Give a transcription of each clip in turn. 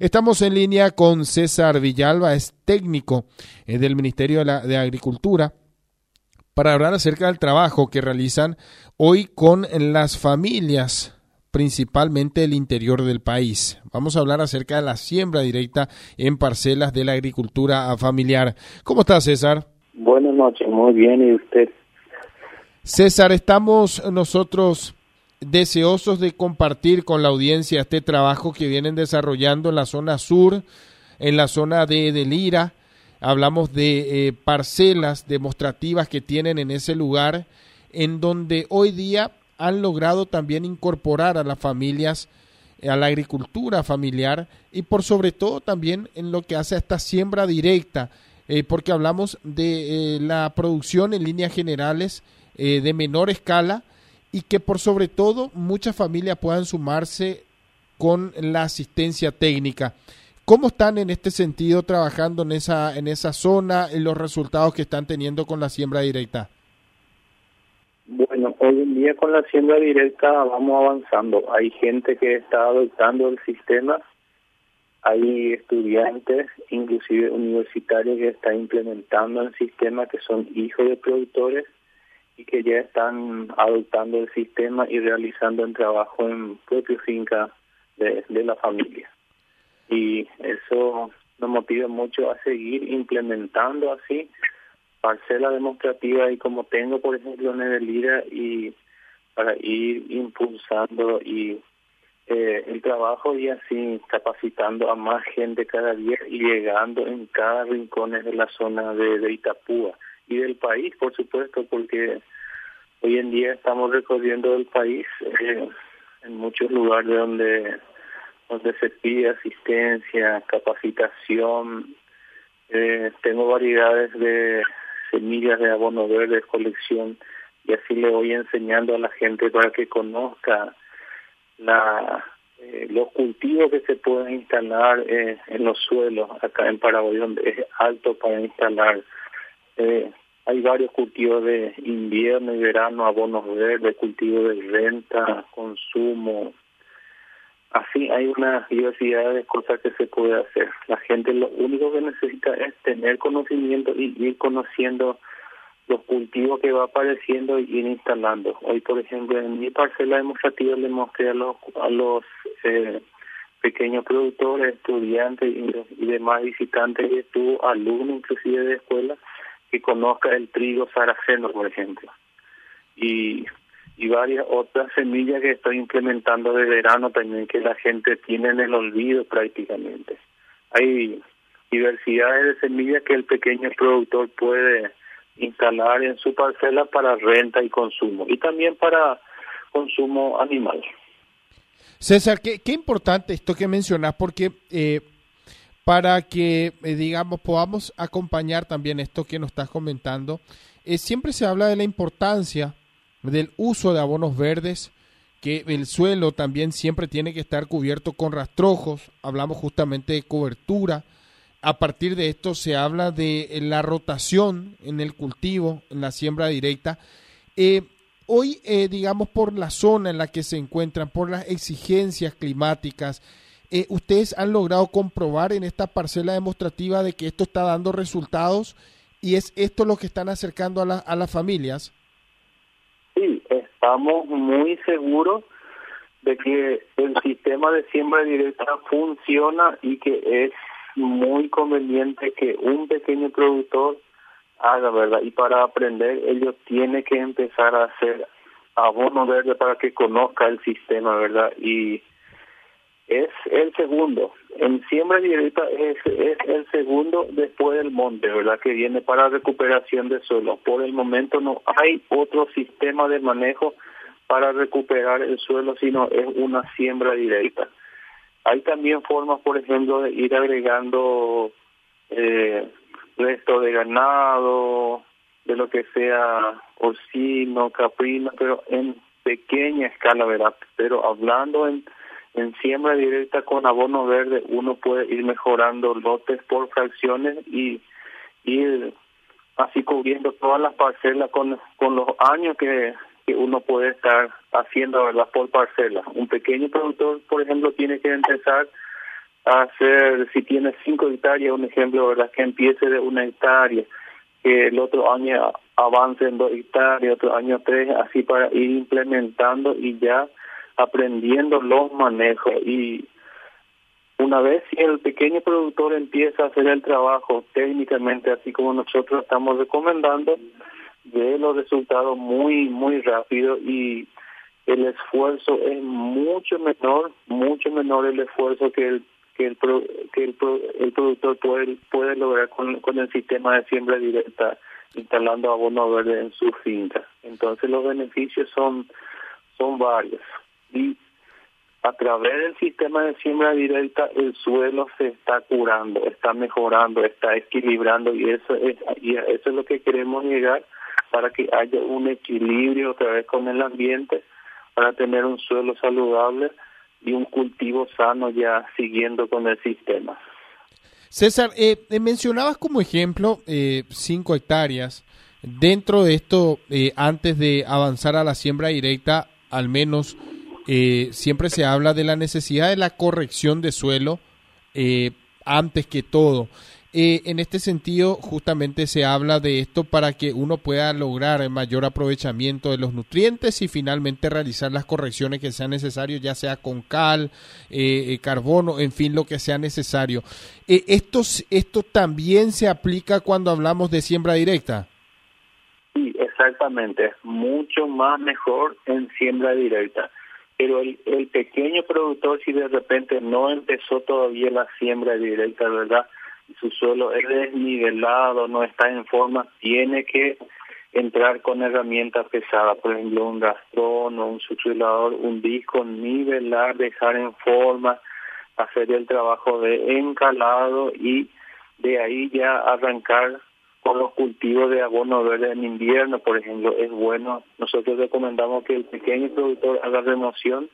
Estamos en línea con César Villalba, es técnico eh, del Ministerio de, Agricultura, para hablar acerca del trabajo que realizan hoy con las familias principalmente del interior del país. Vamos a hablar acerca de la siembra directa en parcelas de la agricultura familiar. ¿Cómo está César? Buenas noches, muy bien, ¿y usted? César, estamos nosotros deseosos de compartir con la audiencia este trabajo que vienen desarrollando en la zona sur, en la zona de, Lira. Hablamos de eh, parcelas demostrativas que tienen en ese lugar, en donde hoy día han logrado también incorporar a las familias a la agricultura familiar y por sobre todo también en lo que hace a esta siembra directa, eh, porque hablamos de eh, la producción en líneas generales de menor escala, y que por sobre todo muchas familias puedan sumarse con la asistencia técnica. ¿Cómo están en este sentido trabajando en esa, en esa zona, en los resultados que están teniendo con la siembra directa? Bueno, hoy en día con la siembra directa vamos avanzando. Hay gente que está adoptando el sistema, hay estudiantes, inclusive universitarios que están implementando el sistema, que son hijos de productores y que ya están adoptando el sistema y realizando el trabajo en propio finca de, la familia. Y eso nos motiva mucho a seguir implementando así parcela demostrativa y como tengo por ejemplo en el y para ir impulsando y eh, el trabajo y así capacitando a más gente cada día y llegando en cada rincón de la zona de Itapúa y del país, por supuesto, porque hoy en día estamos recorriendo el país eh, en muchos lugares donde donde se pide asistencia, capacitación. Eh, tengo variedades de semillas de abono verde, colección, y así le voy enseñando a la gente para que conozca la eh, los cultivos que se pueden instalar en los suelos acá en Paraguay, donde es alto para instalar eh, hay varios cultivos de invierno y verano, abonos verdes, cultivos de renta, consumo. Así hay una diversidad de cosas que se puede hacer. La gente lo único que necesita es tener conocimiento y ir conociendo los cultivos que va apareciendo y ir instalando. Hoy, por ejemplo, en mi parcela demostrativa le mostré a los, a los eh, pequeños productores, estudiantes y, y demás visitantes que estuvo, alumnos inclusive de escuela, que conozca el trigo saraceno, por ejemplo. Y, y varias otras semillas que estoy implementando de verano también que la gente tiene en el olvido prácticamente. Hay diversidades de semillas que el pequeño productor puede instalar en su parcela para renta y consumo y también para consumo animal. César, qué, qué importante esto que mencionas porque eh, para que, eh, digamos, podamos acompañar también esto que nos estás comentando. Eh, siempre se habla de la importancia del uso de abonos verdes, que el suelo también siempre tiene que estar cubierto con rastrojos, hablamos justamente de cobertura. A partir de esto se habla de eh, la rotación en el cultivo, en la siembra directa. hoy, digamos, por la zona en la que se encuentran, por las exigencias climáticas, eh, ustedes han logrado comprobar en esta parcela demostrativa de que esto está dando resultados y es esto lo que están acercando a, a las familias. Sí, estamos muy seguros de que el sistema de siembra directa funciona y que es muy conveniente que un pequeño productor haga, ¿verdad? Y para aprender, ellos tienen que empezar a hacer abono verde para que conozca el sistema, ¿verdad? Y es el segundo. En siembra directa es, es el segundo después del monte, ¿verdad? Que viene para recuperación de suelo. Por el momento no hay otro sistema de manejo para recuperar el suelo, sino es una siembra directa. Hay también formas, por ejemplo, de ir agregando eh, resto de ganado, de lo que sea porcino, caprino, pero en pequeña escala, ¿verdad? Pero hablando en en siembra directa con abono verde uno puede ir mejorando lotes por fracciones y ir así cubriendo todas las parcelas con, con los años que, uno puede estar haciendo ¿verdad? por parcela. Un pequeño productor, por ejemplo, tiene que empezar hacer, si tiene cinco hectáreas, un ejemplo, ¿verdad? Que empiece de una hectárea, que el otro año avance en dos hectáreas, otro año tres, así para ir implementando y ya aprendiendo los manejos. Y una vez si el pequeño productor empieza a hacer el trabajo técnicamente, así como nosotros estamos recomendando, ve los resultados muy, muy rápido y el esfuerzo es mucho menor, mucho menor el esfuerzo que el que el que el, el productor puede puede lograr con, con el sistema de siembra directa instalando abono verde en su finca. Entonces los beneficios son son varios y a través del sistema de siembra directa el suelo se está curando, está mejorando, está equilibrando y eso es eso es lo que queremos llegar para que haya un equilibrio otra vez con el ambiente para tener un suelo saludable y un cultivo sano ya siguiendo con el sistema. César, eh, eh mencionabas como ejemplo eh, cinco hectáreas. Dentro de esto, eh, antes de avanzar a la siembra directa, al menos siempre se habla de la necesidad de la corrección de suelo antes que todo. Eh, en este sentido, justamente se habla de esto para que uno pueda lograr el mayor aprovechamiento de los nutrientes y finalmente realizar las correcciones que sean necesarias, ya sea con cal, eh, eh, carbono, en fin, lo que sea necesario. esto, ¿Esto también se aplica cuando hablamos de siembra directa? Sí, exactamente. Mucho más mejor en siembra directa pero el, pequeño productor si de repente no empezó todavía la siembra directa, ¿verdad? su suelo es desnivelado, no está en forma, tiene que entrar con herramientas pesadas, por ejemplo un rastrón o un suturador, un disco, nivelar, dejar en forma, hacer el trabajo de encalado y de ahí ya arrancar con los cultivos de abono verde en invierno, por ejemplo, es bueno. Nosotros recomendamos que el pequeño productor haga remoción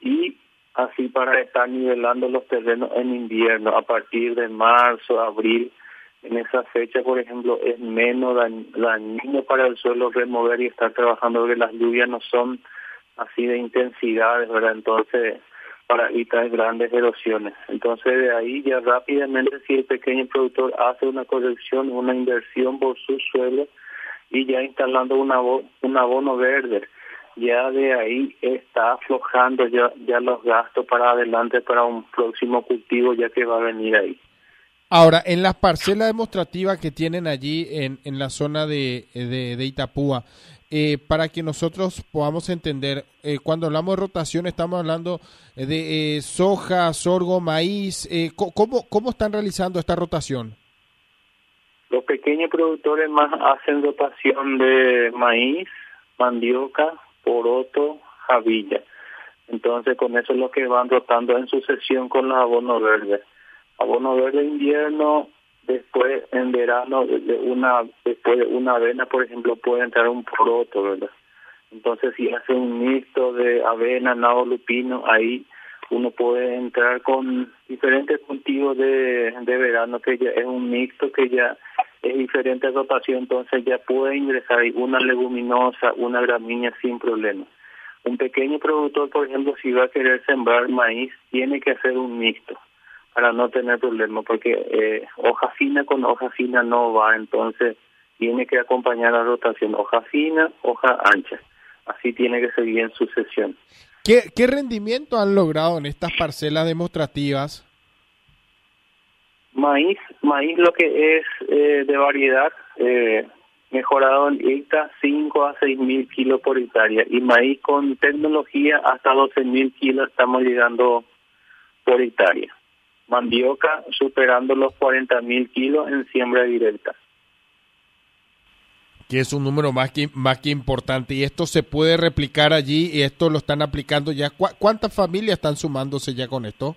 y así para estar nivelando los terrenos en invierno a partir de marzo, abril. En esa fecha, por ejemplo, es menos dañino para el suelo remover y estar trabajando porque las lluvias no son así de intensidades, ¿verdad? Entonces, para evitar grandes erosiones. Entonces, de ahí ya rápidamente, si el pequeño productor hace una corrección, una inversión por su suelo y ya instalando una, un abono verde, ya de ahí está aflojando ya, ya los gastos para adelante para un próximo cultivo ya que va a venir ahí. Ahora, en las parcelas demostrativas que tienen allí en, en la zona de, de, Itapúa, eh, para que nosotros podamos entender, eh, cuando hablamos de rotación estamos hablando de eh, soja, sorgo, maíz, ¿cómo, ¿cómo están realizando esta rotación? Los pequeños productores más hacen rotación de maíz, mandioca, poroto, javilla. Entonces con eso es lo que van rotando en sucesión con los abonos verdes. Abono verde invierno, después en verano una después de una avena, por ejemplo, puede entrar un poroto, ¿verdad? Entonces si hace un mixto de avena, nabo, lupino, ahí uno puede entrar con diferentes cultivos de, de verano que ya es un mixto que ya es diferente rotación, entonces ya puede ingresar una leguminosa, una gramínea sin problema. Un pequeño productor, por ejemplo, si va a querer sembrar maíz, tiene que hacer un mixto para no tener problema, porque eh, hoja fina con hoja fina no va, entonces tiene que acompañar la rotación, hoja fina, hoja ancha. Así tiene que seguir en sucesión. ¿Qué, qué rendimiento han logrado en estas parcelas demostrativas? Maíz, maíz lo que es eh, de variedad, eh, mejorado en hectárea 5 a 6 mil kilos por hectárea y maíz con tecnología hasta 12 mil kilos estamos llegando por hectárea. Mandioca superando los 40 mil kilos en siembra directa. Que es un número más que, más que importante. Y esto se puede replicar allí y esto lo están aplicando ya. ¿Cuántas familias están sumándose ya con esto?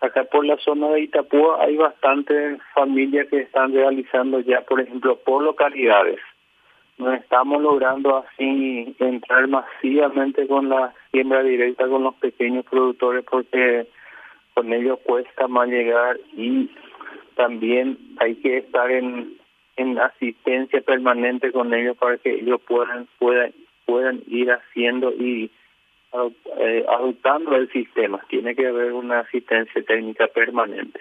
Acá por la zona de Itapúa hay bastantes familias que están realizando ya, por ejemplo, por localidades. No estamos logrando así entrar masivamente con la siembra directa con los pequeños productores porque con ellos cuesta más llegar y también hay que estar en, en asistencia permanente con ellos para que ellos puedan puedan puedan ir haciendo y eh, adoptando el sistema. Tiene que haber una asistencia técnica permanente.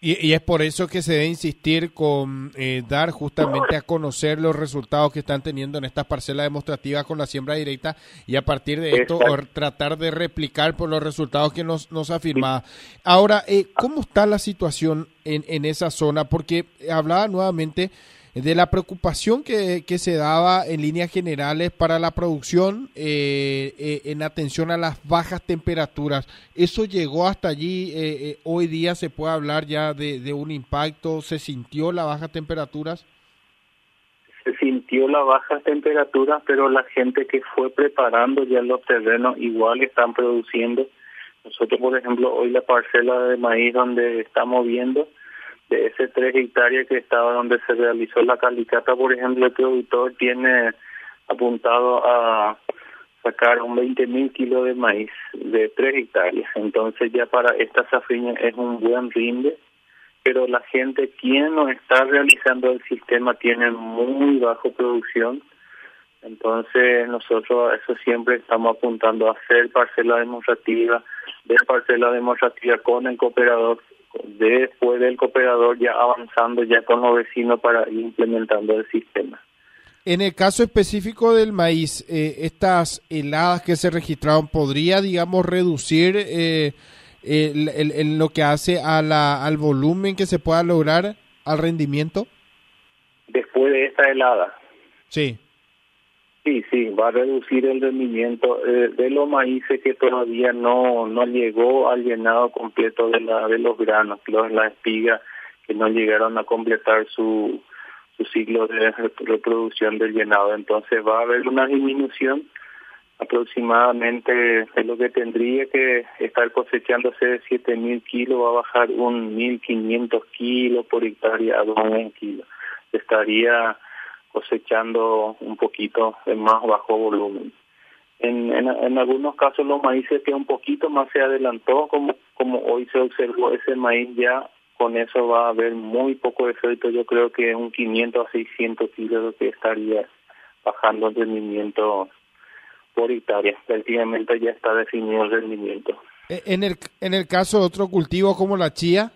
Y, es por eso que se debe insistir con eh, dar justamente a conocer los resultados que están teniendo en estas parcelas demostrativas con la siembra directa y a partir de esto tratar de replicar por los resultados que nos, nos afirmaba. Ahora, eh, ¿cómo está la situación en, en esa zona? Porque hablaba nuevamente de la preocupación que, que, se daba en líneas generales para la producción eh, eh, en atención a las bajas temperaturas. ¿Eso llegó hasta allí? Eh, ¿Hoy día se puede hablar ya de, un impacto? ¿Se sintió las bajas temperaturas? Se sintió las bajas temperaturas, pero la gente que fue preparando ya los terrenos igual están produciendo. Nosotros, por ejemplo, hoy la parcela de maíz donde estamos viendo, de ese tres hectáreas que estaba donde se realizó la calicata, por ejemplo, el productor tiene apuntado a sacar un 20 mil kilos de maíz de tres hectáreas. Entonces ya para esta safriña es un buen rinde, pero la gente quien no está realizando el sistema tiene muy bajo producción. Entonces nosotros eso siempre estamos apuntando a hacer parcela demostrativa, de parcela demostrativa con el cooperador después del cooperador ya avanzando ya con los vecinos para ir implementando el sistema. En el caso específico del maíz, eh, estas heladas que se registraron, ¿podría, digamos, reducir eh, el, lo que hace a la, al volumen que se pueda lograr, al rendimiento? Después de esta helada. Sí. Sí, sí, va a reducir el rendimiento eh, de los maíces que todavía no no llegó al llenado completo de la de los granos, los la espiga que no llegaron a completar su su ciclo de reproducción del llenado. Entonces va a haber una disminución aproximadamente de lo que tendría que estar cosechándose de 7.000 kilos, va a bajar un 1.500 kilos por hectárea a 2.000 kilos. Estaría cosechando un poquito de más bajo volumen. En, en, algunos casos los maíces que un poquito más se adelantó, como, como hoy se observó ese maíz ya, con eso va a haber muy poco efecto, yo creo que un 500 a 600 kilos que estaría bajando el rendimiento por hectárea, prácticamente ya está definido el rendimiento. E, en el, en el caso de otro cultivo como la chía,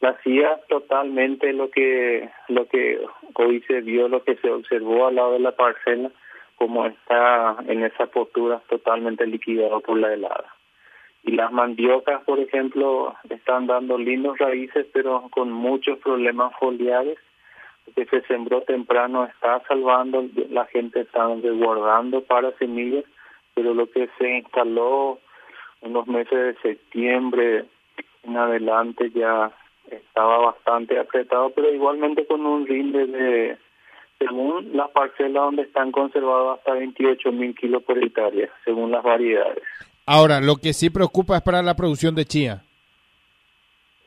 la CIA totalmente lo que lo que hoy se vio, lo que se observó al lado de la parcela, como está en esa postura totalmente liquidado por la helada. Y las mandiocas, por ejemplo, están dando lindos raíces, pero con muchos problemas foliares. Lo que se sembró temprano está salvando, la gente está resguardando para semillas, pero lo que se instaló en los meses de septiembre en adelante ya estaba bastante apretado, pero igualmente con un rinde de, según las parcelas donde están conservados, hasta 28 mil kilos por hectárea, según las variedades. Ahora, lo que sí preocupa es para la producción de chía.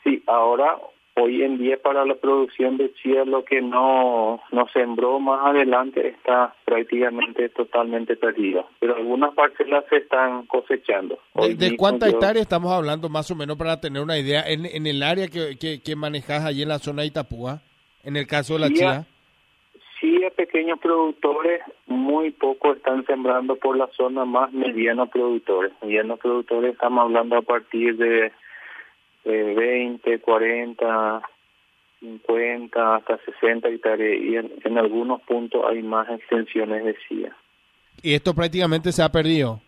Sí, ahora hoy en día para la producción de chía lo que no, no sembró más adelante está prácticamente totalmente perdido. Pero algunas parcelas se están cosechando. ¿De, cuántas hectáreas estamos hablando más o menos para tener una idea en, en el área que, que, manejas allí en la zona de Itapúa, en el caso de la chía? Sí, a pequeños productores muy poco están sembrando por la zona más medianos productores. Medianos productores estamos hablando a partir de eh, 20, 40, 50, hasta 60 hectáreas y en, algunos puntos hay más extensiones de CIA. ¿Y esto prácticamente se ha perdido?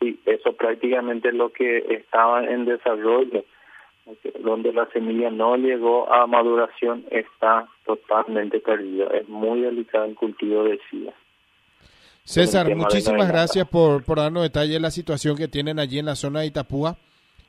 Sí, eso prácticamente es lo que estaba en desarrollo, donde la semilla no llegó a maduración, está totalmente perdido. Es muy delicado el cultivo de CIA. César, muchísimas gracias por, por darnos detalles de la situación que tienen allí en la zona de Itapúa.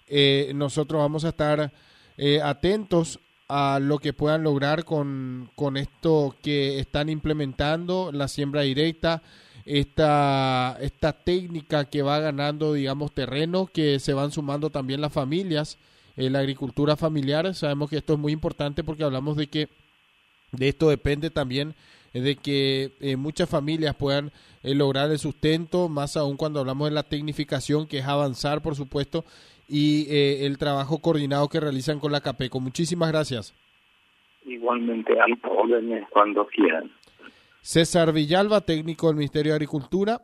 Eh, nosotros vamos a estar eh, atentos a lo que puedan lograr con, con esto que están implementando, la siembra directa, esta, esta técnica que va ganando, digamos, terreno, que se van sumando también las familias, eh, la agricultura familiar. Sabemos que esto es muy importante porque hablamos de que de esto depende también de que muchas familias puedan lograr el sustento, más aún cuando hablamos de la tecnificación, que es avanzar, por supuesto, y eh, el trabajo coordinado que realizan con la CAPECO. Muchísimas gracias. Igualmente, al órdenes cuando quieran. César Villalba, técnico del Ministerio de Agricultura,